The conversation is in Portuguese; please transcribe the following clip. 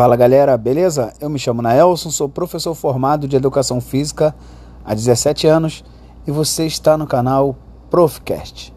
Fala galera, beleza? Eu me chamo Naelson, sou professor formado de Educação Física há 17 anos e você está no canal Profcast.